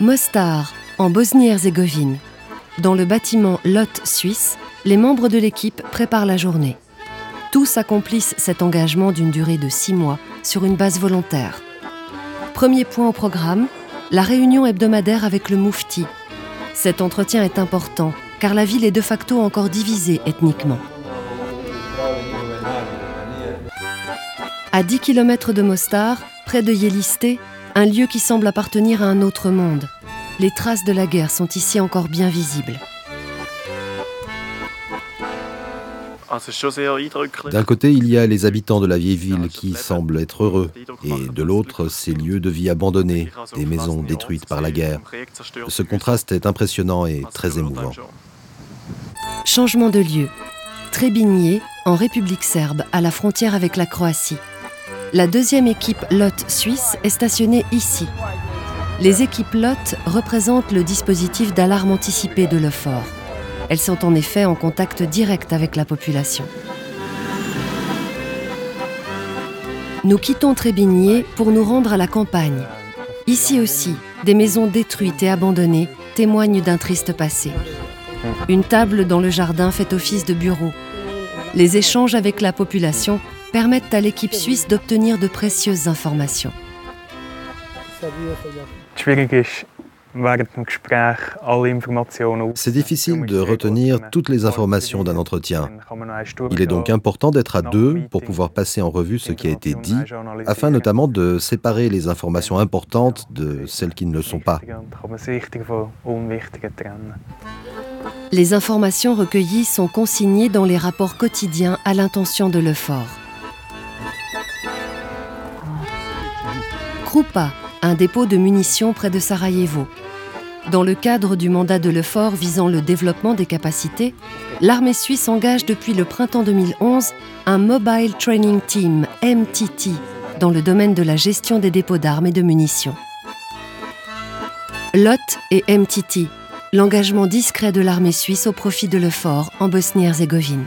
Mostar, en Bosnie-Herzégovine. Dans le bâtiment Lot suisse, les membres de l'équipe préparent la journée. Tous accomplissent cet engagement d'une durée de six mois sur une base volontaire. Premier point au programme, la réunion hebdomadaire avec le Moufti. Cet entretien est important car la ville est de facto encore divisée ethniquement. À 10 km de Mostar, près de Yelisté, un lieu qui semble appartenir à un autre monde. Les traces de la guerre sont ici encore bien visibles. D'un côté, il y a les habitants de la vieille ville qui semblent être heureux, et de l'autre, ces lieux de vie abandonnés, des maisons détruites par la guerre. Ce contraste est impressionnant et très émouvant. Changement de lieu. Trébigné, en République serbe, à la frontière avec la Croatie. La deuxième équipe LOT suisse est stationnée ici. Les équipes LOT représentent le dispositif d'alarme anticipée de l'EFOR. Elles sont en effet en contact direct avec la population. Nous quittons Trébigné pour nous rendre à la campagne. Ici aussi, des maisons détruites et abandonnées témoignent d'un triste passé. Une table dans le jardin fait office de bureau. Les échanges avec la population permettent à l'équipe suisse d'obtenir de précieuses informations. C'est difficile de retenir toutes les informations d'un entretien. Il est donc important d'être à deux pour pouvoir passer en revue ce qui a été dit, afin notamment de séparer les informations importantes de celles qui ne le sont pas. Les informations recueillies sont consignées dans les rapports quotidiens à l'intention de l'EFOR. Krupa, un dépôt de munitions près de Sarajevo. Dans le cadre du mandat de l'EFOR visant le développement des capacités, l'armée suisse engage depuis le printemps 2011 un Mobile Training Team, MTT, dans le domaine de la gestion des dépôts d'armes et de munitions. LOT et MTT, l'engagement discret de l'armée suisse au profit de l'EFOR en Bosnie-Herzégovine.